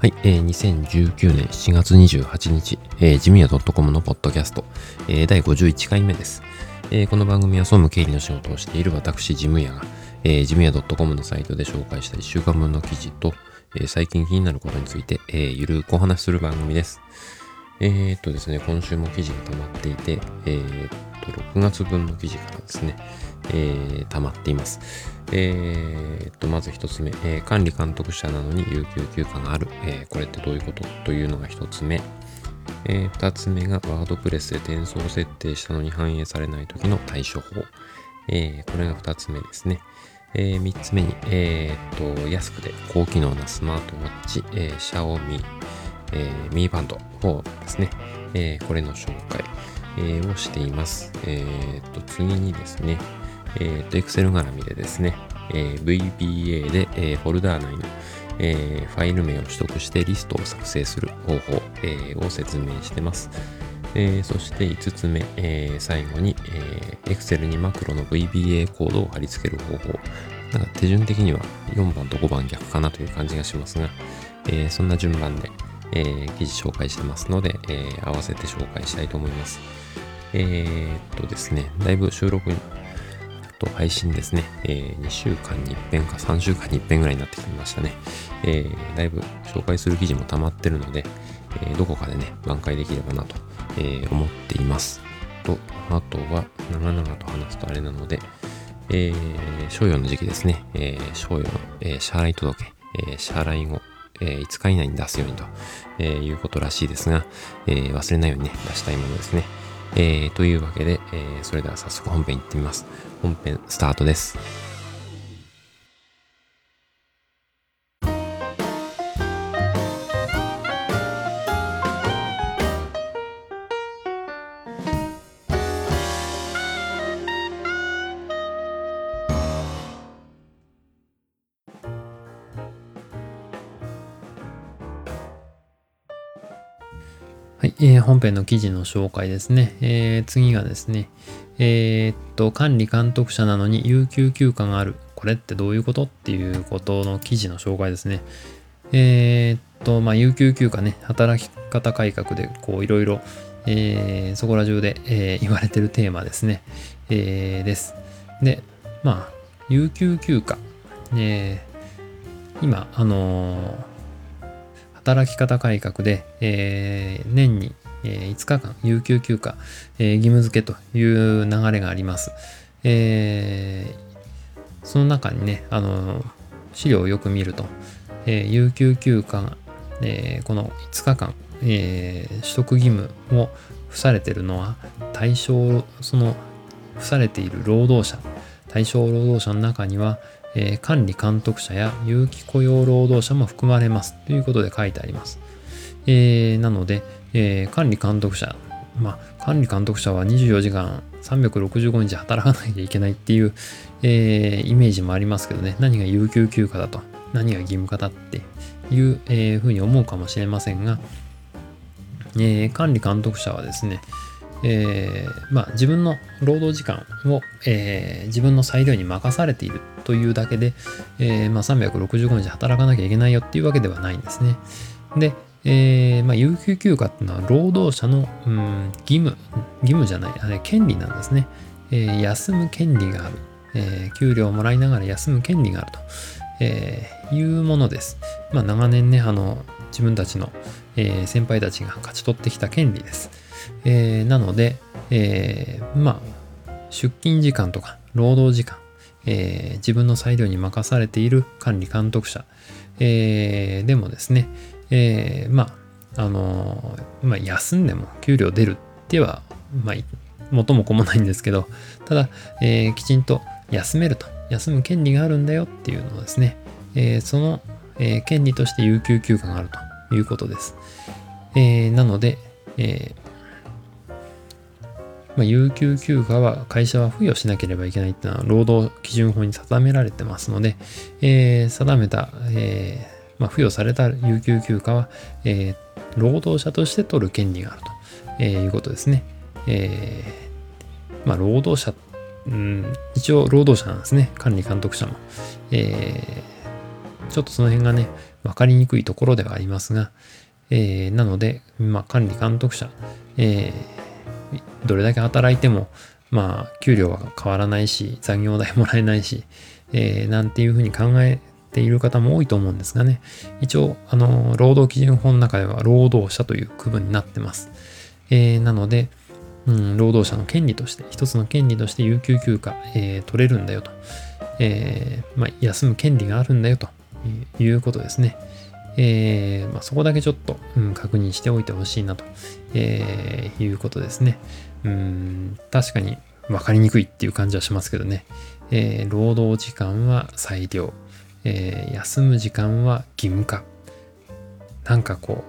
はい、えー、2019年7月28日、えー、ジムヤ .com のポッドキャスト、えー、第51回目です、えー。この番組は総務経理の仕事をしている私、ジムヤが、えー、ジムヤ .com のサイトで紹介した1週間分の記事と、えー、最近気になることについて、えー、ゆるくお話しする番組です。えー、っとですね、今週も記事が溜まっていて、えー、っと、6月分の記事からですね、えー、溜まっています。えー、っと、まず一つ目、えー、管理監督者なのに有給休暇がある。え、これってどういうこと？というのが一つ目。え、二つ目がワードプレスで転送設定したのに反映されない時の対処法。え、これが二つ目ですね。えー、三つ目に、えー、っと、安くて高機能なスマートウォッチ、えー、シャオミ、えー、ミーバンド4ですね。えー、これの紹介、えー、をしています。えー、っと、次にですね、えっ、ー、と、Excel 絡みでですね、えー、VBA で、えー、フォルダー内の、えー、ファイル名を取得してリストを作成する方法、えー、を説明してます。えー、そして5つ目、えー、最後に、えー、Excel にマクロの VBA コードを貼り付ける方法。なんか手順的には4番と5番逆かなという感じがしますが、えー、そんな順番で、えー、記事紹介してますので、えー、合わせて紹介したいと思います。えー、っとですね、だいぶ収録と配信ですね、えー、2週間に1遍か3週間に1遍ぐらいになってきましたね。えー、だいぶ紹介する記事も溜まってるので、えー、どこかでね、挽回できればなと、え、思っています。と、あとは、長々と話すとあれなので、えー、賞与の時期ですね、えー、賞与の、えー、支払い届け、えー、支払い後、えー、5日以内に出すようにと、えー、いうことらしいですが、えー、忘れないようにね、出したいものですね。えー、というわけで、えー、それでは早速本編行ってみます。本編スタートです。えー、本編の記事の紹介ですね。えー、次がですね、えー、っと、管理監督者なのに有給休暇がある。これってどういうことっていうことの記事の紹介ですね。え、っと、まあ、有給休暇ね、働き方改革で、こう、いろいろ、え、そこら中で、え、言われてるテーマですね。え、です。で、まあ、有給休暇。え、今、あの働き方改革で、えー、年に、え、5日間有給休暇、えー、義務付けという流れがあります。えー、その中にね、あの資料をよく見ると、えー、有給休暇、えー、この5日間、えー、取得義務を付されているのは対象、その付されている労働者、対象労働者の中には、えー、管理監督者や有期雇用労働者も含まれますということで書いてあります。えー、なので、えー、管理監督者、まあ、管理監督者は24時間365日働かなきゃいけないっていう、え、イメージもありますけどね、何が有給休暇だと、何が義務化だっていう、えー、ふうに思うかもしれませんが、え、管理監督者はですね、えー、まあ、自分の労働時間を、えー、自分の裁量に任されているというだけで、えー、まあ、365日働かなきゃいけないよっていうわけではないんですね。で、えまあ、有給休暇っていうのは労働者の、うん、義務、義務じゃない、あれ権利なんですね。え休む権利がある、え給料をもらいながら休む権利があると、えいうものです。まあ、長年ね、あの自分たちの、え先輩たちが勝ち取ってきた権利です。えー、なので、えー、まあ、出勤時間とか労働時間、えー、自分の裁量に任されている管理監督者、えー、でもですね、えー、まあ、あのまあ、休んでも給料出るっては、まあ、元も子もないんですけど、ただ、えー、きちんと休めると、休む権利があるんだよっていうのをですね、えー、その、えー、権利として有給休暇があるということです。えー、なので、えーまあ、有給休暇は会社は付与しなければいけないっていうのは労働基準法に定められてますので、えー、定めた、えーまあ、付与された有給休暇は、えー、労働者として取る権利があると、え、いうことですね。え、まあ、労働者、うん、一応労働者なんですね。管理監督者も。えちょっとその辺がね、分かりにくいところではありますが、えー、なので、まあ、管理監督者、えー、どれだけ働いても、まあ、給料は変わらないし、残業代もらえないし、えー、なんていうふうに考えている方も多いと思うんですがね、一応、あの、労働基準法の中では労働者という区分になってます。えー、なので、うん、労働者の権利として、一つの権利として有給休暇、えー、取れるんだよと、えー、まあ、休む権利があるんだよということですね。えーまあ、そこだけちょっと、うん、確認しておいてほしいなと、えー、いうことですね。うん、確かに分かりにくいっていう感じはしますけどね。えー、労働時間は裁量、え、休む時間は義務化。なんかこ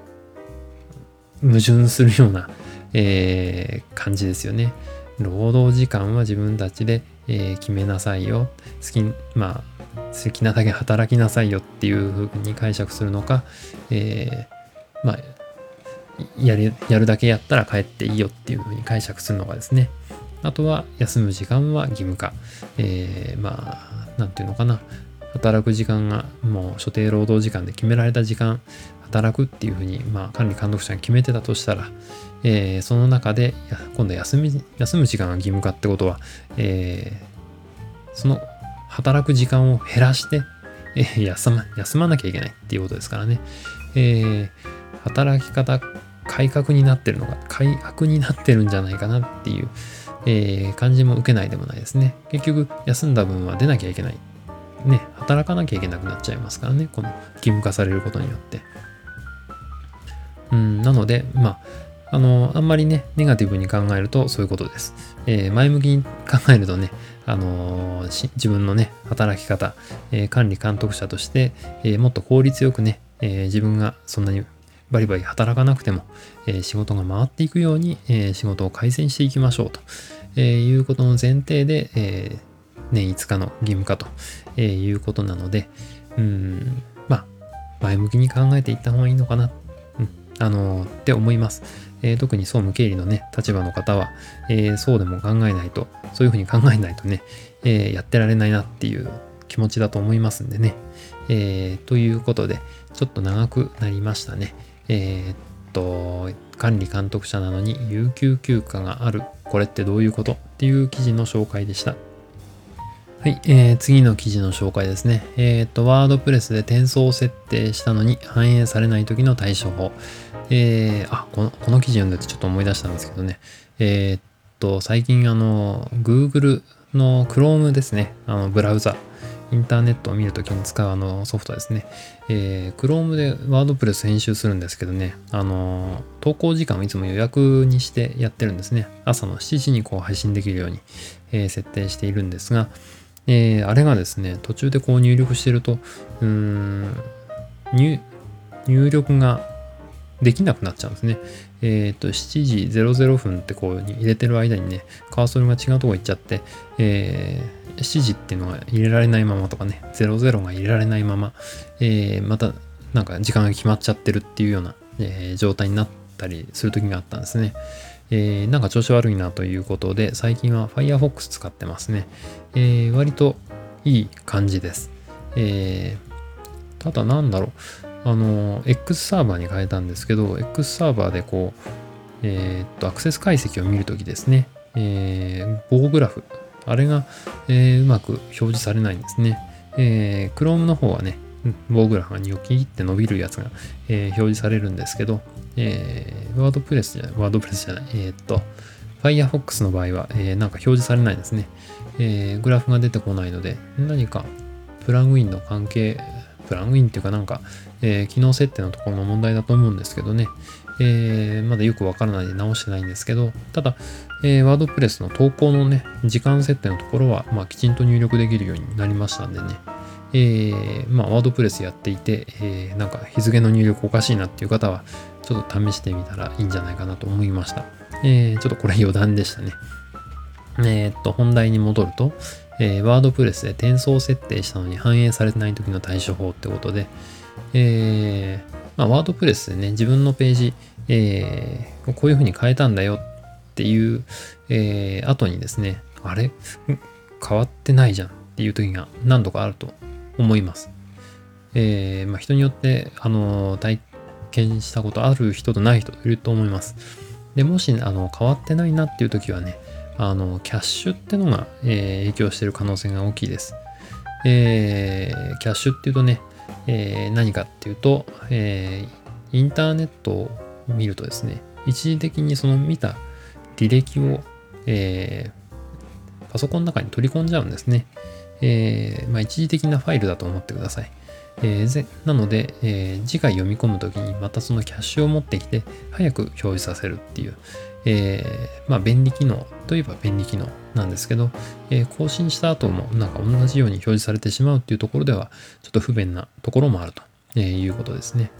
う、矛盾するような、え、感じですよね。労働時間は自分たちで、え、決めなさいよ。好き、まあ、好きなだけ働きなさいよっていうふうに解釈するのか、えー、まあ、やる、やるだけやったら帰っていいよっていうふうに解釈するのがですね。あとは、休む時間は義務化。えー、まあ、なんていうのかな。働く時間がもう所定労働時間で決められた時間働くっていうふうに、まあ、管理監督者が決めてたとしたら、えー、その中で今度休み休む時間が義務化ってことは、えー、その働く時間を減らして、えー、休ま休まなきゃいけないっていうことですからね、え働き方改革になってるのが改悪になってるんじゃないかなっていう、え感じも受けないでもないですね。結局休んだ分は出なきゃいけない。ね働かなきゃいけなくなっちゃいますからね。この義務化されることによって。うん、なので、まあ、あの、あんまりね、ネガティブに考えるとそういうことです。えー、前向きに考えるとね、あのー、自分のね、働き方、えー、管理監督者として、えもっと効率よくね、え自分がそんなにバリバリ働かなくても、え仕事が回っていくように、え仕事を改善していきましょうと、えいうことの前提で、え年5日の義務化と、えいうことなので、うん、まあ、前向きに考えていった方がいいのかなあのって思います。えー、特に総務経理のね、立場の方は、えー、そうでも考えないと、そういうふうに考えないとね、えー、やってられないなっていう気持ちだと思いますんでね。えということで、ちょっと長くなりましたね。えっと、管理監督者なのに有給休暇がある。これってどういうこと？っていう記事の紹介でした。はい、えー、次の記事の紹介ですね。えっ、と、ワードプレスで転送を設定したのに反映されない時の対処法。えー、あこの、この記事読んでてちょっと思い出したんですけどね。えー、っと、最近あの、Google の Chrome ですね。あの、ブラウザ。インターネットを見るときに使うあのソフトですね。えー、Chrome で WordPress 編集するんですけどね、あの、投稿時間をいつも予約にしてやってるんですね。朝の7時にこう配信できるように、えー、設定しているんですが、えー、あれがですね、途中でこう入力してると、うーん、入力ができなくなっちゃうんですね。えっ、ー、と、7時00分ってこう入れてる間にね、カーソルが違うとこ行っちゃって、えー、7時っていうのが入れられないままとかね、00が入れられないまま、えー、またなんか時間が決まっちゃってるっていうような、えー、状態になったりする時があったんですね。えー、なんか調子悪いなということで、最近は Firefox 使ってますね。えー、割といい感じです。えー、ただなんだろう。あの、X サーバーに変えたんですけど、X サーバーでこう、えー、っと、アクセス解析を見るときですね、えー、棒グラフ、あれが、えー、うまく表示されないんですね。えー、Chrome の方はね、棒グラフがニョキって伸びるやつが、えー、表示されるんですけど、えー、ワードプレスじゃない、ワードプレスじゃない、えー、っと、Firefox の場合は、えー、なんか表示されないですね。えー、グラフが出てこないので、何かプラグインの関係プラグインっていうかなんか、えー、機能設定のところの問題だと思うんですけどね、えー、まだよくわからないで直してないんですけど、ただ、えー、ワードプレスの投稿のね、時間設定のところは、まあ、きちんと入力できるようになりましたんでね、えー、まあ、ワードプレスやっていて、えー、なんか日付の入力おかしいなっていう方は、ちょっと試してみたらいいんじゃないかなと思いました。えー、ちょっとこれ余談でしたね。えー、っと、本題に戻ると、えー、ワードプレスで転送設定したのに反映されてない時の対処法ってことで、えー、まあ、ワードプレスでね、自分のページ、えー、こういう風に変えたんだよっていう、えー、後にですね、あれ？変わってないじゃんっていう時が何度かあると思います。えーまあ、人によって、あの体験したことある人とない人いると思います。でもしあの変わってないなっていう時はね、あのキャッシュってのが、えー影響してる可能性が大きいです。えーキャッシュっていうとね、えー何かっていうと、えーインターネットを見るとですね、一時的にその見た履歴を、えーパソコンの中に取り込んじゃうんですね。えーまあ、一時的なファイルだと思ってください。えーなので、えー次回読み込むときにまたそのキャッシュを持ってきて早く表示させるっていう、えーまあ、便利機能といえば便利機能なんですけど、え更新した後もなんか同じように表示されてしまうっていうところではちょっと不便なところもあるとえいうことですね。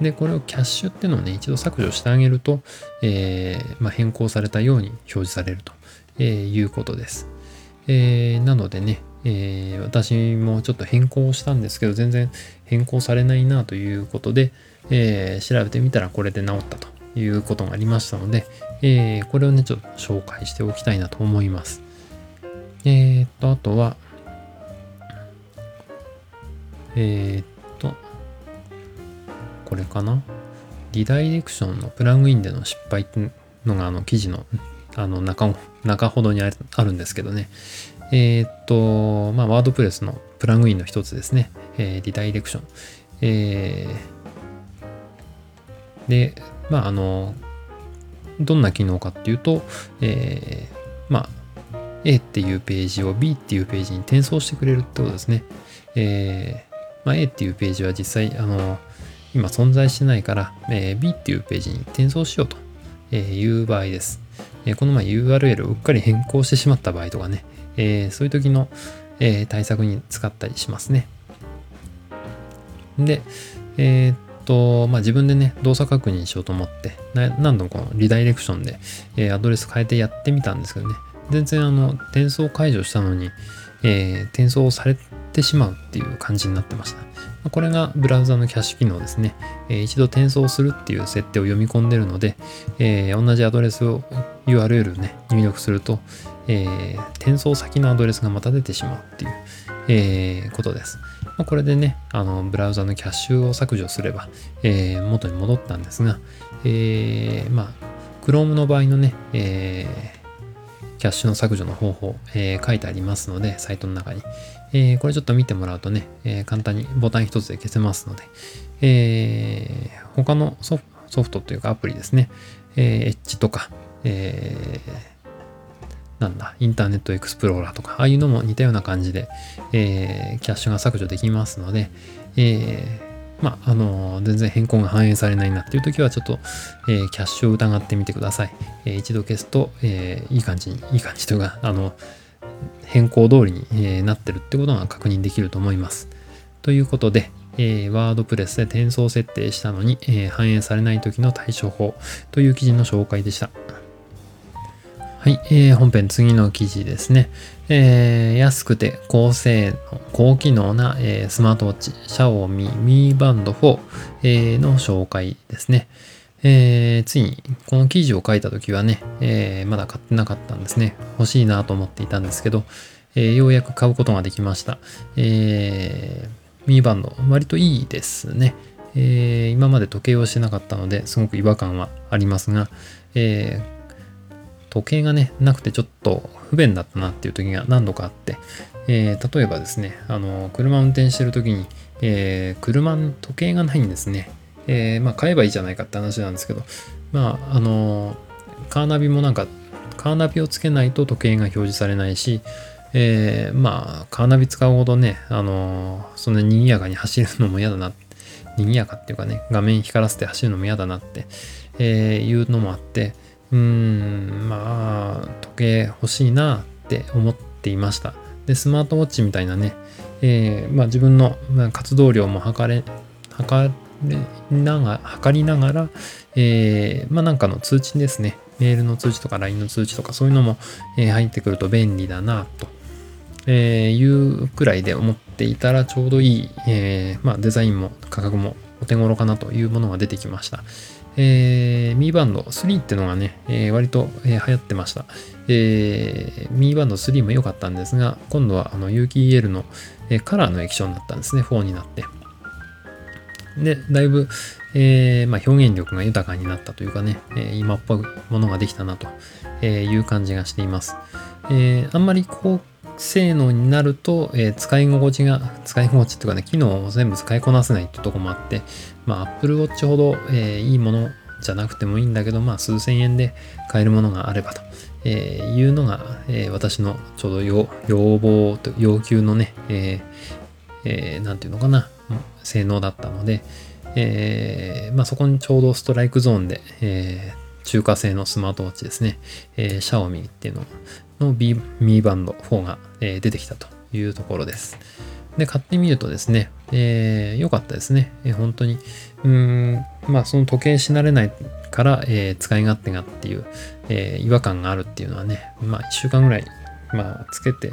で、これをキャッシュっていうのをね、一度削除してあげると、えまあ、変更されたように表示されると、えいうことです。えなのでね、えー私もちょっと変更したんですけど、全然変更されないなということで、えー調べてみたらこれで治ったということがありましたので、えーこれをね、ちょっと紹介しておきたいなと思います。えーっと、あとは、えーっと、これかな？リダイレクションのプラグインでの失敗っていうのがあの記事のあの中中ほどにあるんですけどね。えーっと、まあ、ワードプレスのプラグインの一つですね。えーリダイレクション。えーで、まあ、あの、どんな機能かっていうと、えーまあ、A っていうページを B っていうページに転送してくれるってことですね。えーまあ、A っていうページは実際、あの、今存在してないから、えー B っていうページに転送しようという場合です。えーこの前 URL をうっかり変更してしまった場合とかね、えーそういう時の、えー対策に使ったりしますね。で、えーっと、まあ、自分でね、動作確認しようと思って、何度もこのリダイレクションで、えアドレス変えてやってみたんですけどね、全然あの、転送解除したのに、え転送されてしまうっていう感じになってました。これがブラウザのキャッシュ機能ですね。えー一度転送するっていう設定を読み込んでるので、え同じアドレスを URL をね、入力すると、えー転送先のアドレスがまた出てしまうっていう、えーことです。まあこれでね、あの、ブラウザのキャッシュを削除すれば、えー元に戻ったんですが、えーまあ、Chrome の場合のね、えーキャッシュの削除の方法、えー書いてありますので、サイトの中に。えーこれちょっと見てもらうとね、えー簡単にボタン一つで消せますので、えー他のソフソフトというかアプリですね、えー、Edge とか、えーなんだ、インターネットエクスプローラーとか、ああいうのも似たような感じで、えーキャッシュが削除できますので、えーまあ、あの全然変更が反映されないなっていう時はちょっと、えーキャッシュを疑ってみてください。えー一度消すと、えーいい感じに、いい感じというか、あの、変更通りに、えーなってるってことが確認できると思います。ということで、えー、ワードプレスで転送設定したのに、えー反映されない時の対処法という記事の紹介でした。はい、えー本編次の記事ですね。えー安くて高性能、高機能な、えースマートウォッチ、Xiaomi Mi Band 4、えーの紹介ですね。えーついにこの記事を書いた時はね、えーまだ買ってなかったんですね。欲しいなと思っていたんですけど、えーようやく買うことができました。えー、ミーバンド、割といいですね。えー今まで時計をしてなかったのですごく違和感はありますが、えー時計がね、なくてちょっと不便だったなっていう時が何度かあって、えー例えばですね、あの、車運転してる時に、えー車に時計がないんですね。えーまあ、買えばいいじゃないかって話なんですけど、まあ、あの、カーナビもなんか、カーナビをつけないと時計が表示されないし、えーまあ、カーナビ使うほどね、あのそんなに賑やかに走るのも嫌だな、賑やかっていうかね、画面光らせて走るのも嫌だなって、えーいうのもあって、うーん、まあ、時計欲しいなって思っていました。で、スマートウォッチみたいなね、えーまあ、自分の活動量も測れ、測れなが測りながら、えーまあ、なんかの通知ですね、メールの通知とか LINE の通知とかそういうのも、え入ってくると便利だなと、えいうくらいで思っていたらちょうどいい、えーまあ、デザインも価格もお手頃かなというものが出てきました。えー、ミーバンド3ってのがね、えー割と、えー流行ってました。えー、ミーバンド3も良かったんですが、今度はあの有機 EL の、えーカラーの液晶になったんですね、4になって。で、だいぶ、えーまあ、表現力が豊かになったというかね、えー今っぽいものができたなという感じがしています。えーあんまり高性能になると、えー使い心地が、使い心地というかね、機能を全部使いこなせないってとこもあって、まあ、Apple Watch ほど、えーいいものじゃなくてもいいんだけど、まあ、数千円で買えるものがあればと、えーいうのが、えー私のちょうど要望と要求のね、えーえーなんていうのかな、性能だったので、えーまあ、そこにちょうどストライクゾーンで、えー中華製のスマートウォッチですね、えー、シャオミっていうのの B ミーバンド4が、え出てきたというところです。で、買ってみるとですね、えー良かったですね。えー本当に、うーん、まあ、その時計し慣れないから、えー使い勝手がっていう、えー違和感があるっていうのはね、まあ、1週間ぐらい、まあ、つけて、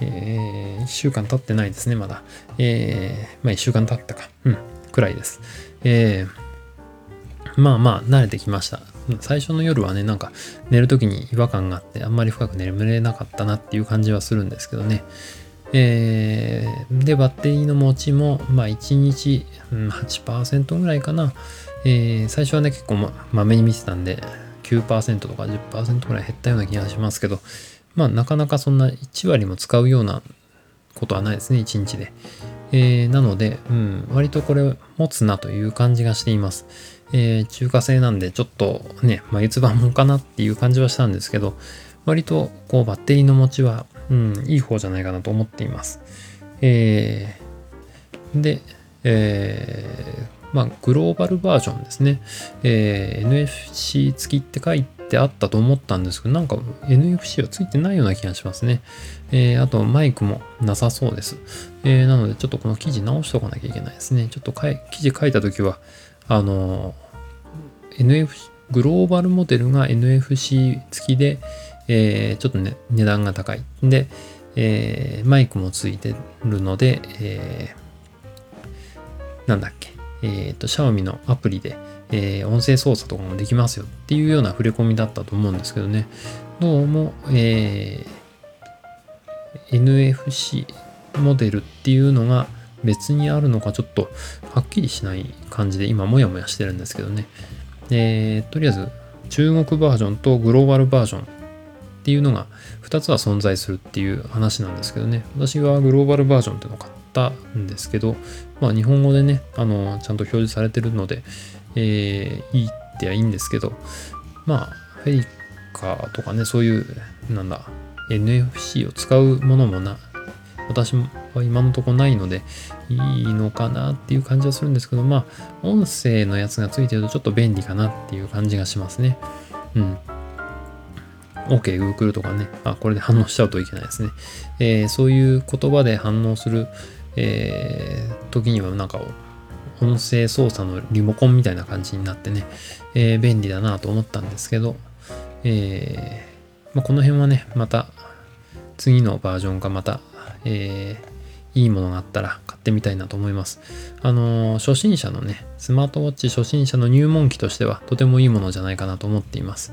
え1週間経ってないですね、まだ。えまあ、1週間経ったか、うん、くらいです。えまあまあ、慣れてきました。最初の夜はね、なんか寝るときに違和感があって、あんまり深く眠れなかったなっていう感じはするんですけどね。えーで、バッテリーの持ちも、まあ1日、うん8%ぐらいかな。えー最初はね、結構ま、まめに見てたんで、9%とか10%ぐらい減ったような気がしますけど、まあなかなかそんな1割も使うようなことはないですね、1日で。えーなので、うん、割とこれ持つなという感じがしています。えー中華製なんでちょっとね、眉唾もんかなっていう感じはしたんですけど、割とこうバッテリーの持ちは、うん、いい方じゃないかなと思っています。えーで、えーまあ、グローバルバージョンですね。えー NFC 付きって書いてあったと思ったんですけど、なんか NFC は付いてないような気がしますね。えーあとマイクもなさそうです。えーなのでちょっとこの記事直しておかなきゃいけないですね。ちょっとかい記事書いたときは、あの NFC、グローバルモデルが NFC 付きで、えーちょっとね、値段が高い。で、えーマイクもついてるので、えーなんだっけ、えっ、と、シャオミのアプリで、えー音声操作とかもできますよっていうような触れ込みだったと思うんですけどね、どうも、えー NFC モデルっていうのが別にあるのかちょっとはっきりしない感じで今もやもやしてるんですけどね。えーとりあえず中国バージョンとグローバルバージョンっていうのが2つは存在するっていう話なんですけどね。私はグローバルバージョンっていうのを買ったんですけど、まあ日本語でね、あの、ちゃんと表示されてるので、えーいいってはいいんですけど、まあ、フェイカーとかね、そういう、なんだ、NFC を使うものもな、私は今のとこないので、いいのかなっていう感じはするんですけど、まあ、音声のやつがついてるとちょっと便利かなっていう感じがしますね。うん。OK、Google とかね、あ、これで反応しちゃうといけないですね。えーそういう言葉で反応する、えー時にはなんか、音声操作のリモコンみたいな感じになってね、えー便利だなと思ったんですけど、えーまあ、この辺はね、また次のバージョンがまた、えーいいものがあったらってみたいなと思います。あのー初心者のね、スマートウォッチ初心者の入門機としてはとてもいいものじゃないかなと思っています。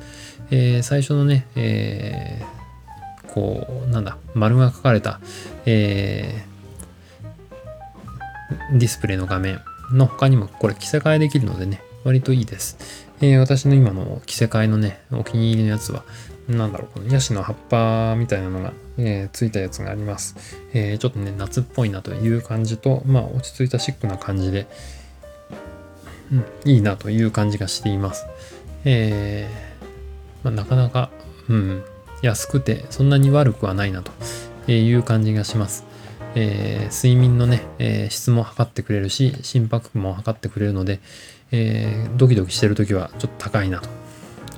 えー最初のね、えーこう、なんだ、丸が書かれた、えディスプレイの画面の他にもこれ着せ替えできるのでね、割といいです。えー私の今の着せ替えのね、お気に入りのやつは、なんだろう、このヤシの葉っぱみたいなのが、えーついたやつがあります。えーちょっとね、夏っぽいなという感じと、まあ、落ち着いたシックな感じで、うん、いいなという感じがしています。えーまあ、なかなか、うん、安くてそんなに悪くはないなという感じがします。えー睡眠のね、えー質も測ってくれるし、心拍も測ってくれるので、えードキドキしてるときはちょっと高いなと。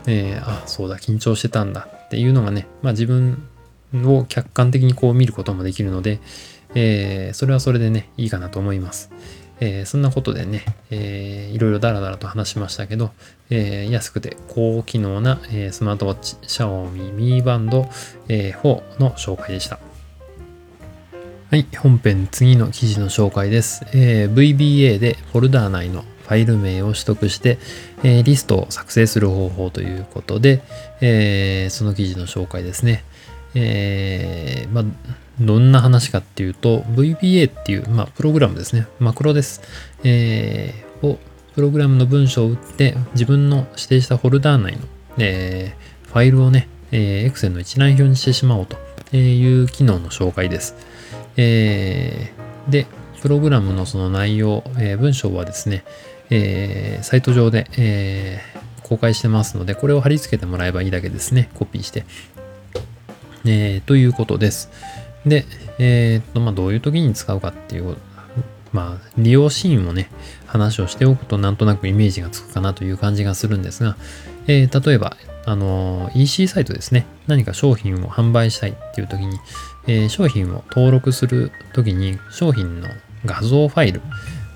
えーあ、そうだ、緊張してたんだっていうのがね、まあ自分を客観的にこう見ることもできるので、えーそれはそれでね、いいかなと思います。えーそんなことでね、えーいろいろダラダラと話しましたけど、えー安くて高機能な、えースマートウォッチ、シャオミミーバンド、えー4の紹介でした。はい、本編次の記事の紹介です。えー VBA でフォルダー内のファイル名を取得して、えーリストを作成する方法ということで、えーその記事の紹介ですね。えーまあ、どんな話かっていうと、VBA っていう、まあ、プログラムですね。マクロです。えーをプログラムの文章を打って自分の指定したフォルダー内の、えーファイルをね、えー Excel の一覧表にしてしまおうという機能の紹介です。えーで、プログラムのその内容、えー文章はですね、えーサイト上で、えー公開してますので、これを貼り付けてもらえばいいだけですね。コピーして。えーということです。で、えっと、まあ、どういう時に使うかっていう、まあ、利用シーンをね、話をしておくとなんとなくイメージがつくかなという感じがするんですが、え例えば、あの EC サイトですね。何か商品を販売したいっていう時に、え商品を登録する時に商品の画像ファイル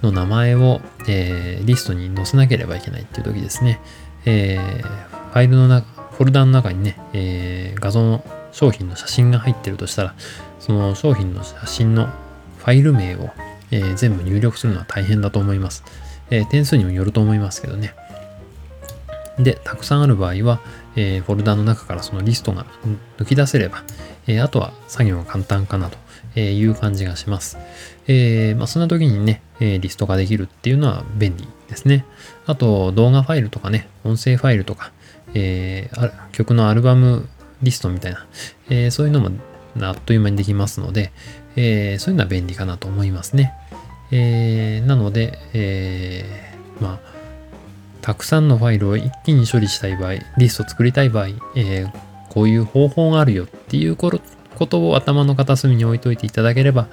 の名前を、えーリストに載せなければいけないっていう時ですね。えーファイルの中、フォルダの中にね、えー画像の商品の写真が入ってるとしたら、その商品の写真のファイル名を、えー全部入力するのは大変だと思います。えー点数にもよると思いますけどね。で、たくさんある場合は、えーフォルダの中からそのリストが抜き出せれば、えーあとは作業が簡単かなとえーいう感じがします。えーまあ、そんな時にね、えーリストができるっていうのは便利ですね。あと、動画ファイルとかね、音声ファイルとか、えー曲のアルバムリストみたいな、えーそういうのもあっという間にできますので、えーそういうのは便利かなと思いますね。えーなので、えーまあ、たくさんのファイルを一気に処理したい場合、リスト作りたい場合、えーこういう方法があるよっていうことことを頭の片隅に置いといていただければ、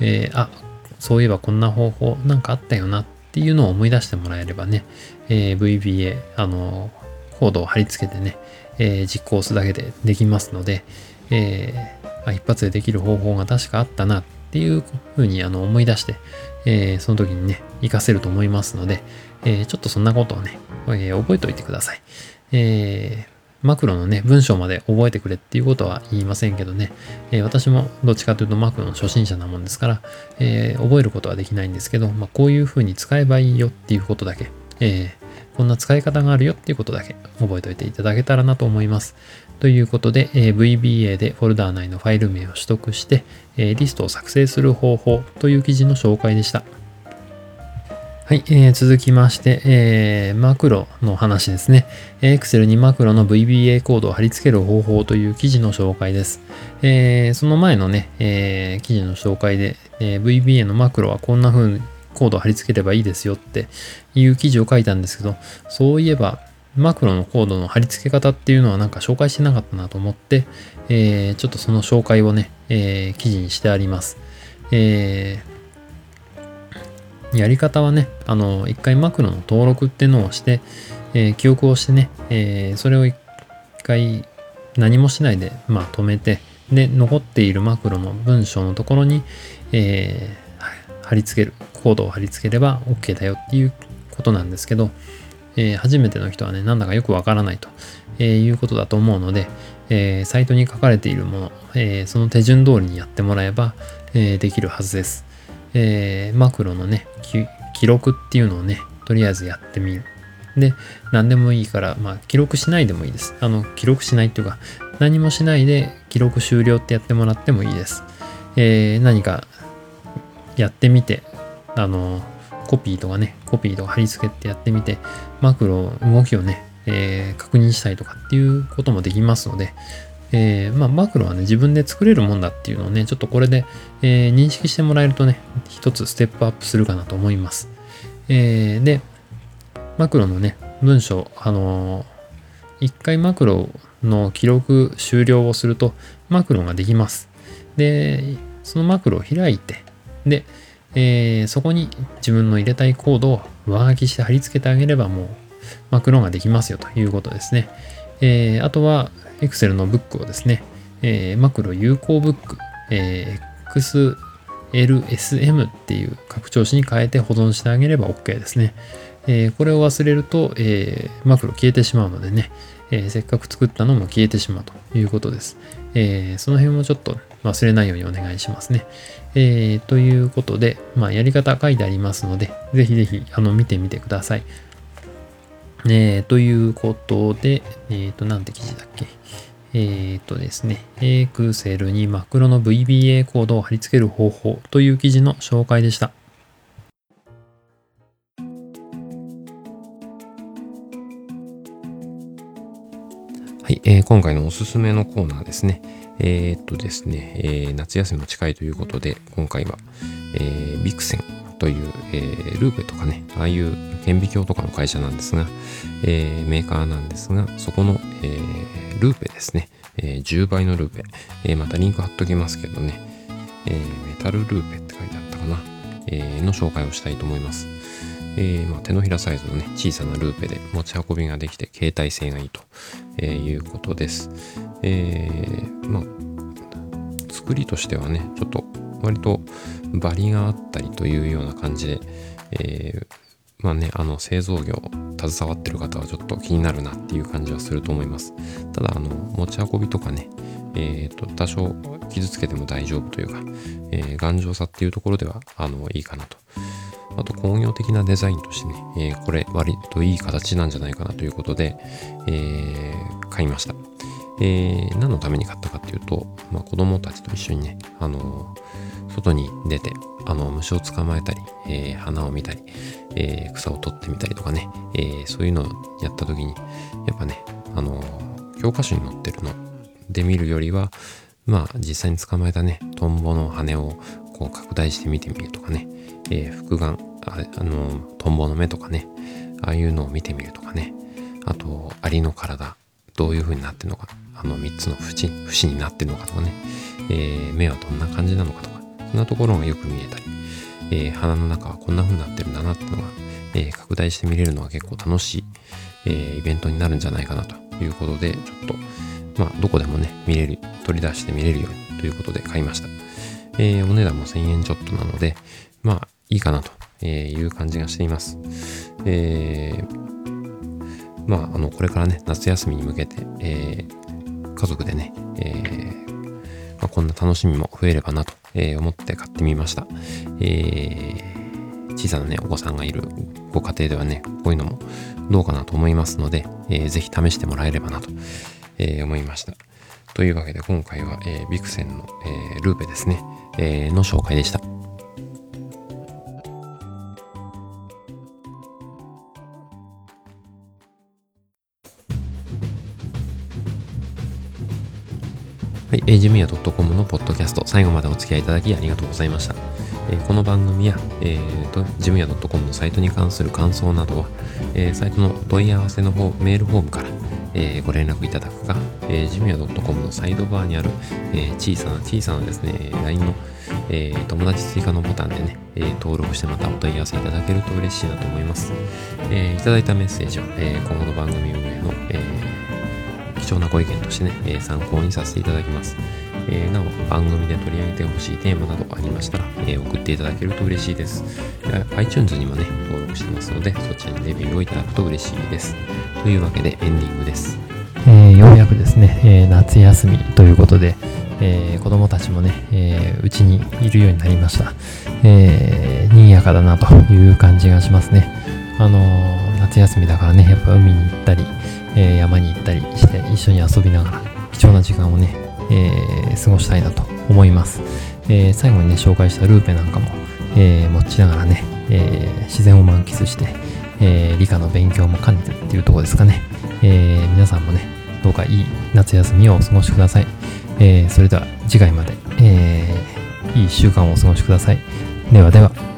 えーあ、そういえばこんな方法なんかあったよなっていうのを思い出してもらえればね、えー VBA、あの、コードを貼り付けてね、えー実行するだけでできますので、えーあ一発でできる方法が確かあったなっていうふうにあの思い出して、えーその時にね、活かせると思いますので、えーちょっとそんなことをね、えー覚えておいてください。えーマクロのね、文章まで覚えてくれっていうことは言いませんけどね、えー私もどっちかというとマクロの初心者なもんですから、えー覚えることはできないんですけど、まあ、こういうふうに使えばいいよっていうことだけ、えーこんな使い方があるよっていうことだけ覚えておいていただけたらなと思います。ということで、えー VBA でフォルダー内のファイル名を取得して、えーリストを作成する方法という記事の紹介でした。はい、えー続きまして、えーマクロの話ですね。え Excel にマクロの VBA コードを貼り付ける方法という記事の紹介です。えーその前のね、えー記事の紹介で、えー VBA のマクロはこんな風にコードを貼り付ければいいですよっていう記事を書いたんですけど、そういえばマクロのコードの貼り付け方っていうのはなんか紹介してなかったなと思って、えーちょっとその紹介をね、えー記事にしてあります。えーやり方はね、あの、一回マクロの登録っていうのをして、えー記憶をしてね、えーそれを一回何もしないで、まあ止めて、で、残っているマクロの文章のところに、えー貼り付ける、コードを貼り付ければ OK だよっていうことなんですけど、えー初めての人はね、なんだかよくわからないと、えーいうことだと思うので、えーサイトに書かれているもの、えその手順通りにやってもらえば、えできるはずです。えーマクロのね、記録っていうのをね、とりあえずやってみる。で、何でもいいから、まあ、記録しないでもいいです。あの、記録しないっていうか、何もしないで記録終了ってやってもらってもいいです。えー何かやってみて、あの、コピーとかね、コピーとか貼り付けてやってみて、マクロ、動きをね、えー確認したりとかっていうこともできますので、えーまあ、マクロはね、自分で作れるもんだっていうのをね、ちょっとこれで、えー認識してもらえるとね、一つステップアップするかなと思います。えーで、マクロのね、文章、あのー一回マクロの記録終了をすると、マクロができます。で、そのマクロを開いて、で、えそこに自分の入れたいコードを上書きして貼り付けてあげればもうマクロができますよということですね。えーあとは Excel のブックをですね、えーマクロ有効ブック、えー XLSM っていう拡張子に変えて保存してあげれば OK ですね。えーこれを忘れると、えーマクロ消えてしまうのでね、えーせっかく作ったのも消えてしまうということです。えその辺もちょっと忘れないようにお願いしますね。えということで、まあ、やり方書いてありますので、ぜひぜひあの見てみてください。えー、ということで、えっ、ー、と、なんて記事だっけ？えっ、ー、とですね、エクセルにマクロの VBA コードを貼り付ける方法という記事の紹介でした。はい、えー、今回のおすすめのコーナーですね。えー、っとですね、えー、夏休みも近いということで、今回は、えー、ビクセンという、えー、ルーペとかね、ああいう顕微鏡とかの会社なんですが、えー、メーカーなんですが、そこの、えー、ルーペですね、え、10倍のルーペ、え、またリンク貼っときますけどね、えー、メタルルーペって書いてあったかな、えー、の紹介をしたいと思います。えーまあ、手のひらサイズのね、小さなルーペで持ち運びができて携帯性がいいと、え、いうことです。えー、まあ、作りとしてはね、ちょっと割とバリがあったりというような感じで、えー、まあね、あの製造業携わってる方はちょっと気になるなっていう感じはすると思います。ただ、あの、持ち運びとかね、え、ー、と、多少傷つけても大丈夫というか、えー、頑丈さっていうところでは、あの、いいかなと。あと工業的なデザインとしてね、えー、これ割といい形なんじゃないかなということで、えー、買いました。えー、何のために買ったかっていうと、まあ、子供たちと一緒にね、あの外に出て、あの、虫を捕まえたり、え花を見たり、え草を取ってみたりとかね、えそういうのをやった時に、やっぱね、あの教科書に載ってるので見るよりは、まあ実際に捕まえたね、トンボの羽をこう拡大して見てみるとかね、えー、複眼あ、あの、トンボの目とかね、ああいうのを見てみるとかね、あと、アリの体、どういう風になってるのか、あの3つの節、節になってるのかとかね、えー、目はどんな感じなのかとか、そんなところがよく見えたり、えー、鼻の中はこんな風になってるんだなっていうのが、えー、拡大して見れるのは結構楽しい、えー、イベントになるんじゃないかなということで、ちょっと、まあ、どこでもね、見れる、取り出して見れるようにということで買いました。えー、お値段も1000円ちょっとなので、まあ、いいかなという感じがしています。えー、まあ、あの、これからね、夏休みに向けて、えー、家族でね、えーまあ、こんな楽しみも増えればなと、えー、思って買ってみました。えー、小さなね、お子さんがいるご家庭ではね、こういうのもどうかなと思いますので、えー、ぜひ試してもらえればなと、えー、思いました。というわけで今回は、えー、ビクセンの、えー、ルーペですね、えー、の紹介でした。はい、え、ジムヤ .com のポッドキャスト、最後までお付き合いいただきありがとうございました。えー、この番組や、えーと、ジムヤ .com のサイトに関する感想などは、えー、サイトの問い合わせの方、メールフォームから、えー、ご連絡いただくか、えー、ジムヤ .com のサイドバーにある、えー、小さな小さなですね、LINE の、えー、友達追加のボタンでね、えー、登録してまたお問い合わせいただけると嬉しいなと思います。えー、いただいたメッセージを、えー、今後の番組運営、貴なご意見としてね、え、参考にさせていただきます。え、なお、番組で取り上げてほしいテーマなどありましたら、え、送っていただけると嬉しいです。iTunes にもね、登録してますので、そちらにレビューをいただくと嬉しいです。というわけで、エンディングです。えー、ようやくですね、えー、夏休みということで、えー、子供たちもね、えうちにいるようになりました。えー、賑やかだなという感じがしますね。あの夏休みだからね、やっぱ海に行ったり、えー、山に行ったりして一緒に遊びながら貴重な時間をね、えー、過ごしたいなと思います、えー、最後にね紹介したルーペなんかも、え持ちながらね、え自然を満喫して、え理科の勉強も兼ねてっていうとこですかね、え皆さんもねどうかいい夏休みをお過ごしください、えそれでは次回まで、えいい1週間をお過ごしください。ではでは。